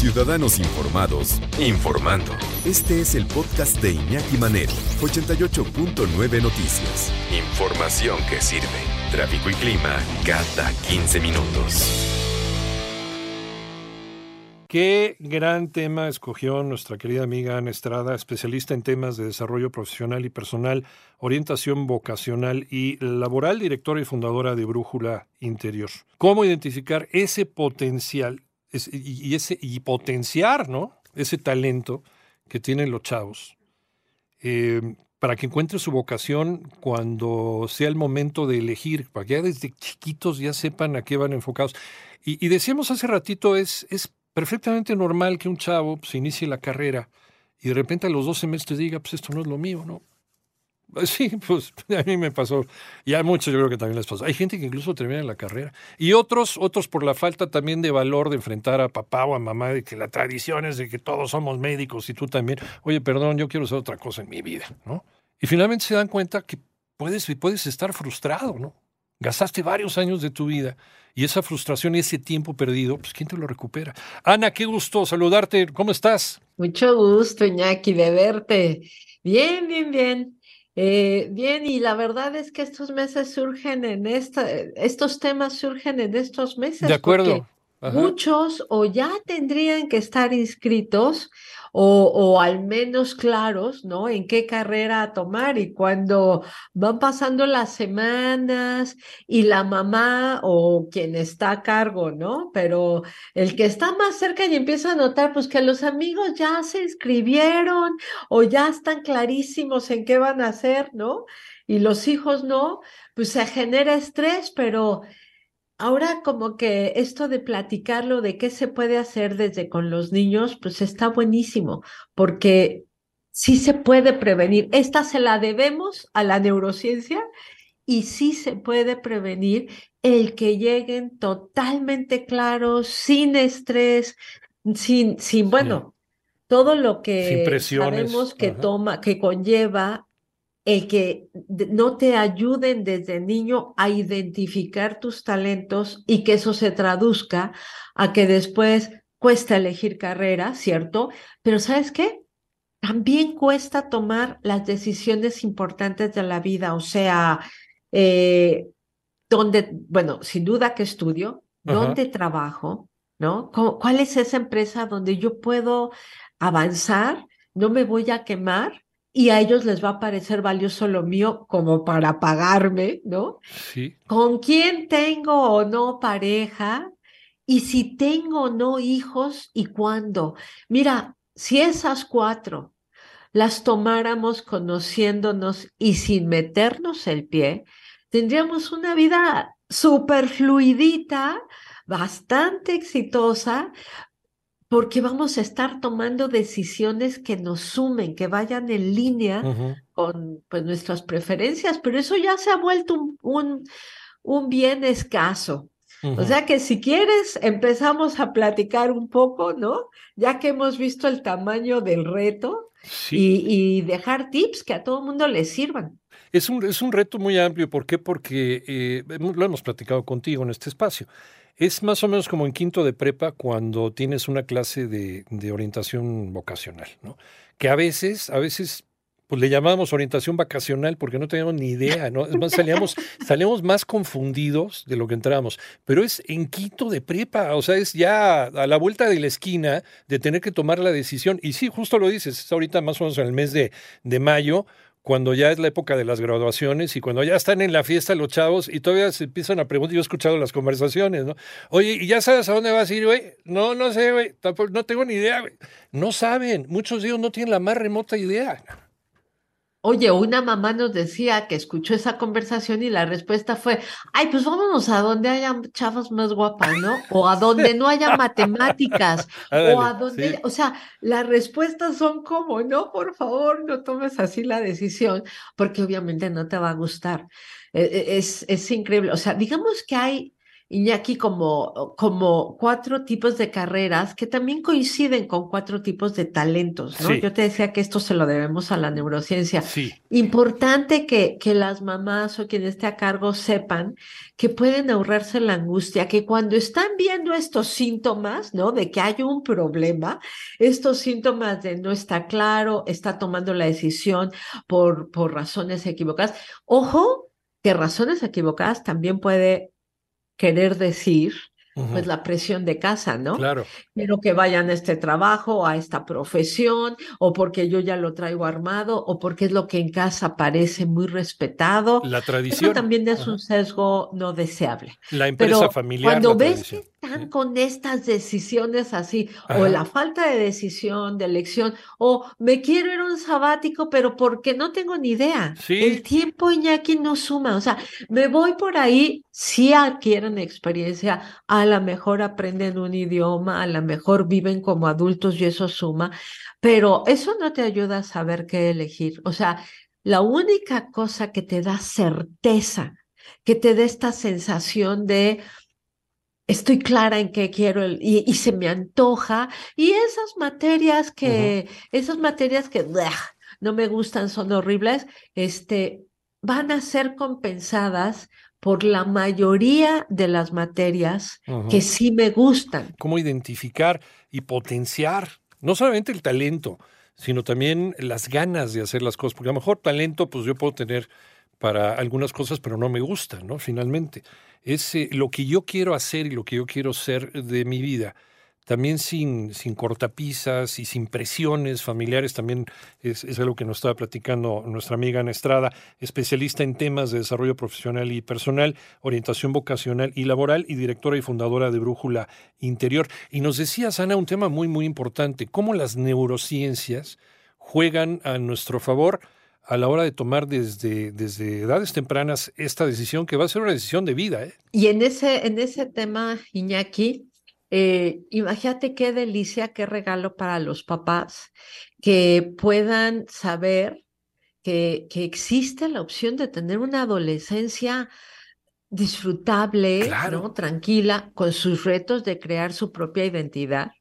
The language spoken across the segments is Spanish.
Ciudadanos Informados, informando. Este es el podcast de Iñaki Manero, 88.9 Noticias. Información que sirve. Tráfico y clima cada 15 minutos. Qué gran tema escogió nuestra querida amiga Ana Estrada, especialista en temas de desarrollo profesional y personal, orientación vocacional y laboral, directora y fundadora de Brújula Interior. ¿Cómo identificar ese potencial y, ese, y potenciar ¿no? ese talento que tienen los chavos eh, para que encuentre su vocación cuando sea el momento de elegir, para que ya desde chiquitos ya sepan a qué van enfocados. Y, decíamos hace ratito, es, es perfectamente normal que un chavo se inicie la carrera y de repente a los dos semestres diga, pues esto no es lo mío, ¿no? Sí, pues a mí me pasó. Y a muchos yo creo que también les pasó. Hay gente que incluso termina la carrera. Y otros, otros por la falta también de valor de enfrentar a papá o a mamá, de que la tradición es de que todos somos médicos y tú también. Oye, perdón, yo quiero hacer otra cosa en mi vida, ¿no? Y finalmente se dan cuenta que puedes, puedes estar frustrado, ¿no? Gastaste varios años de tu vida y esa frustración y ese tiempo perdido, pues ¿quién te lo recupera? Ana, qué gusto saludarte. ¿Cómo estás? Mucho gusto, Iñaki, de verte. Bien, bien, bien. Eh, bien, y la verdad es que estos meses surgen en esta, estos temas surgen en estos meses. De acuerdo. Muchos o ya tendrían que estar inscritos o, o, al menos claros, ¿no? En qué carrera tomar y cuando van pasando las semanas y la mamá o quien está a cargo, ¿no? Pero el que está más cerca y empieza a notar, pues que los amigos ya se inscribieron o ya están clarísimos en qué van a hacer, ¿no? Y los hijos no, pues se genera estrés, pero Ahora como que esto de platicarlo, de qué se puede hacer desde con los niños, pues está buenísimo, porque sí se puede prevenir. Esta se la debemos a la neurociencia y sí se puede prevenir el que lleguen totalmente claros, sin estrés, sin, sin bueno, todo lo que sabemos que toma, que conlleva el que no te ayuden desde niño a identificar tus talentos y que eso se traduzca a que después cuesta elegir carrera, ¿cierto? Pero ¿sabes qué? También cuesta tomar las decisiones importantes de la vida, o sea, eh, donde, bueno, sin duda que estudio, dónde trabajo, ¿no? ¿Cuál es esa empresa donde yo puedo avanzar? No me voy a quemar y a ellos les va a parecer valioso lo mío como para pagarme, ¿no? Sí. ¿Con quién tengo o no pareja? Y si tengo o no hijos y cuándo. Mira, si esas cuatro las tomáramos conociéndonos y sin meternos el pie, tendríamos una vida súper fluidita, bastante exitosa, porque vamos a estar tomando decisiones que nos sumen, que vayan en línea con pues, nuestras preferencias, pero eso ya se ha vuelto un, un, bien escaso. O sea que si quieres, empezamos a platicar un poco, ¿no? Ya que hemos visto el tamaño del reto y, dejar tips que a todo el mundo le sirvan. Es un, es un reto muy amplio. ¿Por qué? Porque eh, lo hemos platicado contigo en este espacio. Es más o menos como en quinto de prepa cuando tienes una clase de, orientación vocacional, ¿no? Que a veces, a veces pues le llamábamos orientación vacacional porque no teníamos ni idea, ¿no? Es más, salíamos, salíamos más confundidos de lo que entramos. Pero es en quinto de prepa, o sea, es ya a la vuelta de la esquina de tener que tomar la decisión. Y sí, justo lo dices, es ahorita más o menos en el mes de, de mayo, cuando ya es la época de las graduaciones y cuando ya están en la fiesta los chavos y todavía se empiezan a preguntar, yo he escuchado las conversaciones, ¿no? Oye, ¿y ya sabes a dónde vas a ir, güey? No, no sé, güey, no tengo ni idea, güey. No saben, muchos de ellos no tienen la más remota idea. Oye, una mamá nos decía que escuchó esa conversación y la respuesta fue, ay, pues vámonos a donde haya chavas más guapas, ¿no? O a donde no haya matemáticas, o a donde, o sea, las respuestas son como, no, por favor, no tomes así la decisión, porque obviamente no te va a gustar. E, e, es, es increíble. O sea, digamos que hay Iñaki, como, como cuatro tipos de carreras que también coinciden con cuatro tipos de talentos, ¿no? Yo te decía que esto se lo debemos a la neurociencia. Sí. Importante que, que las mamás o quien esté a cargo sepan que pueden ahorrarse la angustia, que cuando están viendo estos síntomas, ¿no? De que hay un problema, estos síntomas de no está claro, está tomando la decisión por, por razones equivocadas. Ojo, que razones equivocadas también puede querer decir pues la presión de casa, ¿no? Claro. Quiero que vayan a este trabajo, a esta profesión, o porque yo ya lo traigo armado, o porque es lo que en casa parece muy respetado. La tradición. Eso también es un sesgo no deseable. La empresa familiar. Cuando ves que están con estas decisiones así, o la falta de decisión, de elección, o me quiero ir a un sabático, pero porque no tengo ni idea. El tiempo, Iñaki, no suma. O sea, me voy por ahí, si adquieren experiencia, a lo mejor aprenden un idioma, a lo mejor viven como adultos y eso suma, pero eso no te ayuda a saber qué elegir. O sea, la única cosa que te da certeza, que te da esta sensación de estoy clara en qué quiero y, se me antoja y esas materias que esas materias que no me gustan son horribles este van a ser compensadas por la mayoría de las materias que sí me gustan. ¿Cómo identificar y potenciar no solamente el talento, sino también las ganas de hacer las cosas? Porque a lo mejor talento, pues yo puedo tener para algunas cosas, pero no me gusta, ¿no? Finalmente, es eh, lo que yo quiero hacer y lo que yo quiero ser de mi vida también sin, sin cortapisas y sin presiones familiares, también es, algo que nos estaba platicando nuestra amiga Ana Estrada, especialista en temas de desarrollo profesional y personal, orientación vocacional y laboral y directora y fundadora de Brújula Interior. Y nos decía, Ana, un tema muy, muy importante, cómo las neurociencias juegan a nuestro favor a la hora de tomar desde, desde edades tempranas esta decisión que va a ser una decisión de vida. ¿eh? Y en ese, en ese tema, Iñaki, eh, imagínate qué delicia, qué regalo para los papás que puedan saber que, que existe la opción de tener una adolescencia disfrutable, ¿no? tranquila, con sus retos de crear su propia identidad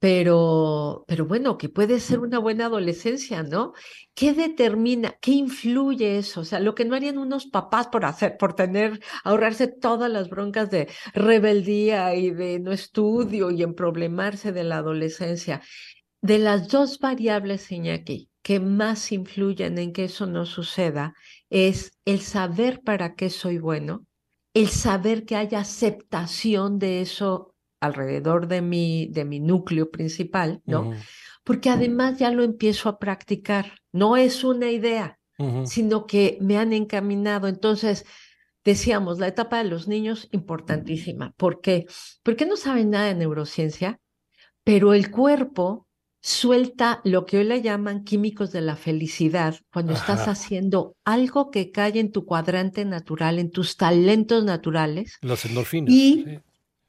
pero, pero bueno, que puede ser una buena adolescencia, ¿no? ¿Qué determina, qué influye eso? O sea, lo que no harían unos papás por hacer, por tener, ahorrarse todas las broncas de rebeldía y de no estudio y en problemarse de la adolescencia. De las dos variables, Iñaki, que más influyen en que eso no suceda, es el saber para qué soy bueno, el saber que haya aceptación de eso alrededor de mi, de mi núcleo principal, ¿no? Porque además ya lo empiezo a practicar. No es una idea, sino que me han encaminado. Entonces, decíamos, la etapa de los niños, importantísima. ¿Por qué? Porque no saben nada de neurociencia, pero el cuerpo suelta lo que hoy le llaman químicos de la felicidad cuando estás haciendo algo que cae en tu cuadrante natural, en tus talentos naturales. Los endorfinas. Y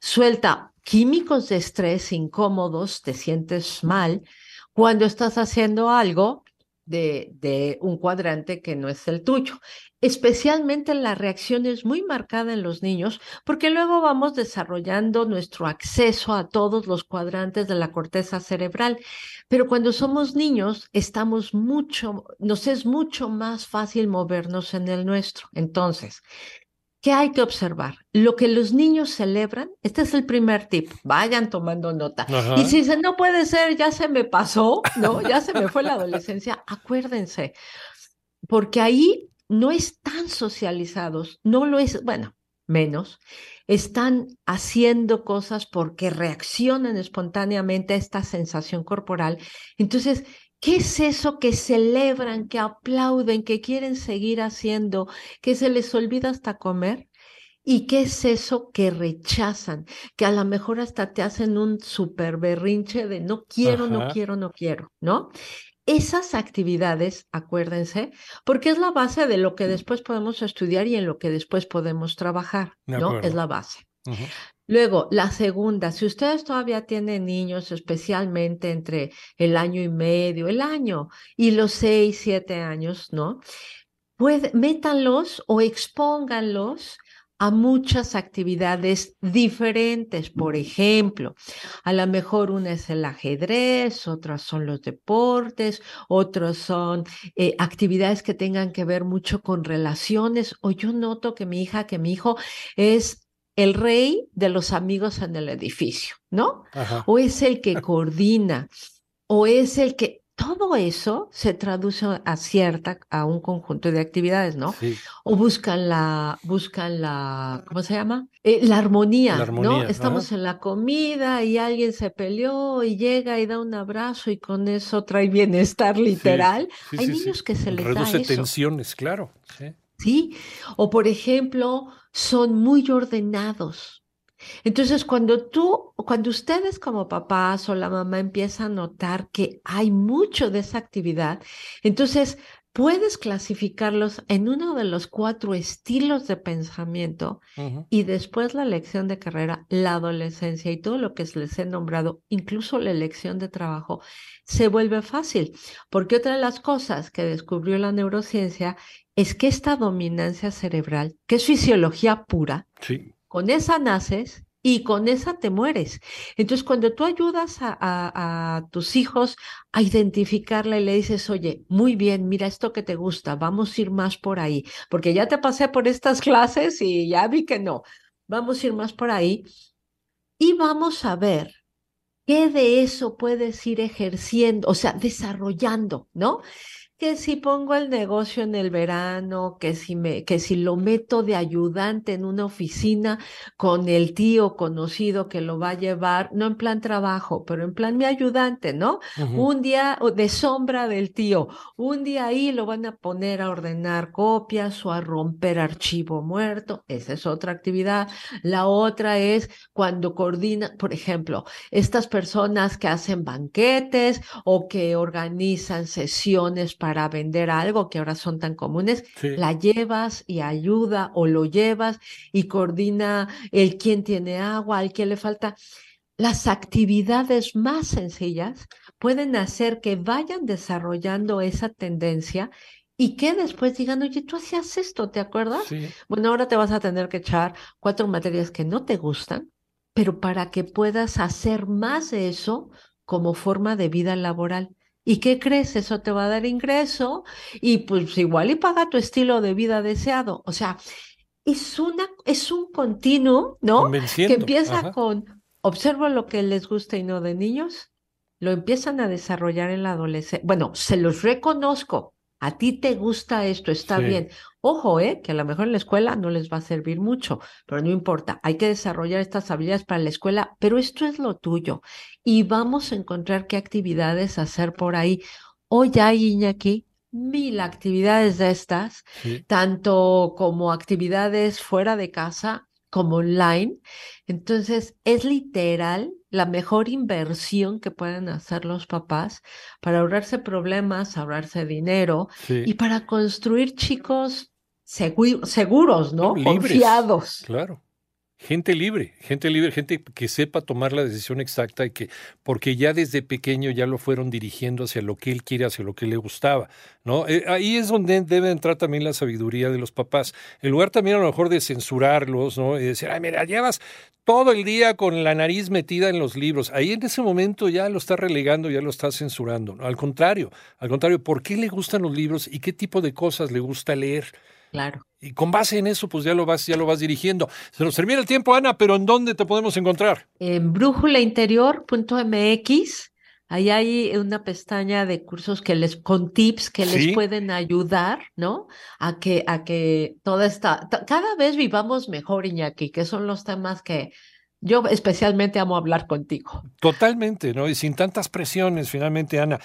suelta químicos de estrés incómodos, te sientes mal cuando estás haciendo algo de, un cuadrante que no es el tuyo. Especialmente la reacción es muy marcada en los niños porque luego vamos desarrollando nuestro acceso a todos los cuadrantes de la corteza cerebral. Pero cuando somos niños estamos mucho, nos es mucho más fácil movernos en el nuestro. Entonces, ¿Qué hay que observar? Lo que los niños celebran, este es el primer tip, vayan tomando nota. Y si dicen, no puede ser, ya se me pasó, ¿no? Ya se me fue la adolescencia, acuérdense, porque ahí no están socializados, no lo es, bueno, menos, están haciendo cosas porque reaccionan espontáneamente a esta sensación corporal. Entonces, ¿Qué es eso que celebran, que aplauden, que quieren seguir haciendo, que se les olvida hasta comer? ¿Y qué es eso que rechazan? Que a lo mejor hasta te hacen un super berrinche de no quiero, no quiero, no quiero, ¿no? Esas actividades, acuérdense, porque es la base de lo que después podemos estudiar y en lo que después podemos trabajar, ¿no? Es la base. Luego, la segunda, si ustedes todavía tienen niños, especialmente entre el año y medio, el año y los seis, siete años, ¿no? Puede, métanlos o expónganlos a muchas actividades diferentes. Por ejemplo, a lo mejor una es el ajedrez, otras son los deportes, otros son eh, actividades que tengan que ver mucho con relaciones. O yo noto que mi hija, que mi hijo es el rey de los amigos en el edificio, ¿no? O es el que coordina, o es el que todo eso se traduce a cierta, a un conjunto de actividades, ¿no? O buscan la, buscan la, ¿cómo se llama? Eh, la, armonía, ¿no? Estamos en la comida y alguien se peleó y llega y da un abrazo y con eso trae bienestar literal. Hay niños que se les Reduce da eso. tensiones, claro. Sí. O por ejemplo, son muy ordenados, entonces, cuando tú, cuando ustedes como papás o la mamá empiezan a notar que hay mucho de esa actividad, entonces puedes clasificarlos en uno de los cuatro estilos de pensamiento y después la elección de carrera, la adolescencia y todo lo que les he nombrado, incluso la elección de trabajo, se vuelve fácil. Porque otra de las cosas que descubrió la neurociencia es que esta dominancia cerebral, que es fisiología pura, sí con esa naces y con esa te mueres. Entonces, cuando tú ayudas a, tus hijos a identificarla y le dices, oye, muy bien, mira esto que te gusta, vamos a ir más por ahí, porque ya te pasé por estas clases y ya vi que no, vamos a ir más por ahí y vamos a ver qué de eso puedes ir ejerciendo, o sea, desarrollando, ¿no? Que si pongo el negocio en el verano, que si me, que si lo meto de ayudante en una oficina con el tío conocido que lo va a llevar, no en plan trabajo, pero en plan mi ayudante, ¿no? Un día de sombra del tío, un día ahí lo van a poner a ordenar copias o a romper archivo muerto, esa es otra actividad. La otra es cuando coordina, por ejemplo, estas personas que hacen banquetes o que organizan sesiones para para vender algo que ahora son tan comunes, la llevas y ayuda o lo llevas y coordina el quién tiene agua, al quién le falta. Las actividades más sencillas pueden hacer que vayan desarrollando esa tendencia y que después digan, oye, tú hacías esto, ¿te acuerdas? Bueno, ahora te vas a tener que echar cuatro materias que no te gustan, pero para que puedas hacer más de eso como forma de vida laboral. ¿Y qué crees? Eso te va a dar ingreso y pues igual y paga tu estilo de vida deseado. O sea, es, una, es un continuo, ¿no? Que empieza con observo lo que les gusta y no de niños, lo empiezan a desarrollar en la adolescencia. Bueno, se los reconozco, a ti te gusta esto, está bien. Ojo, ¿eh? que a lo mejor en la escuela no les va a servir mucho, pero no importa, hay que desarrollar estas habilidades para la escuela, pero esto es lo tuyo y vamos a encontrar qué actividades hacer por ahí. Hoy hay, Iñaki, mil actividades de estas, tanto como actividades fuera de casa como online. Entonces, es literal la mejor inversión que pueden hacer los papás para ahorrarse problemas, ahorrarse dinero y para construir chicos seguros, ¿no? Confiados. Claro. Gente libre, gente libre, gente que sepa tomar la decisión exacta y que, porque ya desde pequeño ya lo fueron dirigiendo hacia lo que él quiere, hacia lo que le gustaba, ¿no? Eh, ahí es donde debe entrar también la sabiduría de los papás. En lugar también a lo mejor de censurarlos, ¿no? Y decir, ay, mira, llevas todo el día con la nariz metida en los libros. Ahí en ese momento ya lo está relegando, ya lo está censurando. Al contrario, al contrario, ¿por qué le gustan los libros y qué tipo de cosas le gusta leer? Claro. Y con base en eso, pues ya lo vas, ya lo vas dirigiendo. Se nos termina el tiempo, Ana, pero ¿en dónde te podemos encontrar? En brújulainterior.mx. Ahí hay una pestaña de cursos que les, con tips que les pueden ayudar, ¿no? A que, a que toda esta, cada vez vivamos mejor, Iñaki, que son los temas que yo especialmente amo hablar contigo. Totalmente, ¿no? Y sin tantas presiones, finalmente, Ana.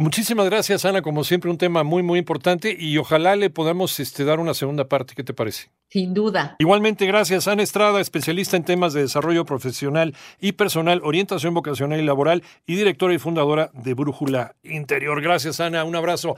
Muchísimas gracias, Ana. Como siempre, un tema muy, muy importante y ojalá le podamos este, dar una segunda parte. ¿Qué te parece? Sin duda. Igualmente, gracias, Ana Estrada, especialista en temas de desarrollo profesional y personal, orientación vocacional y laboral y directora y fundadora de Brújula Interior. Gracias, Ana. Un abrazo.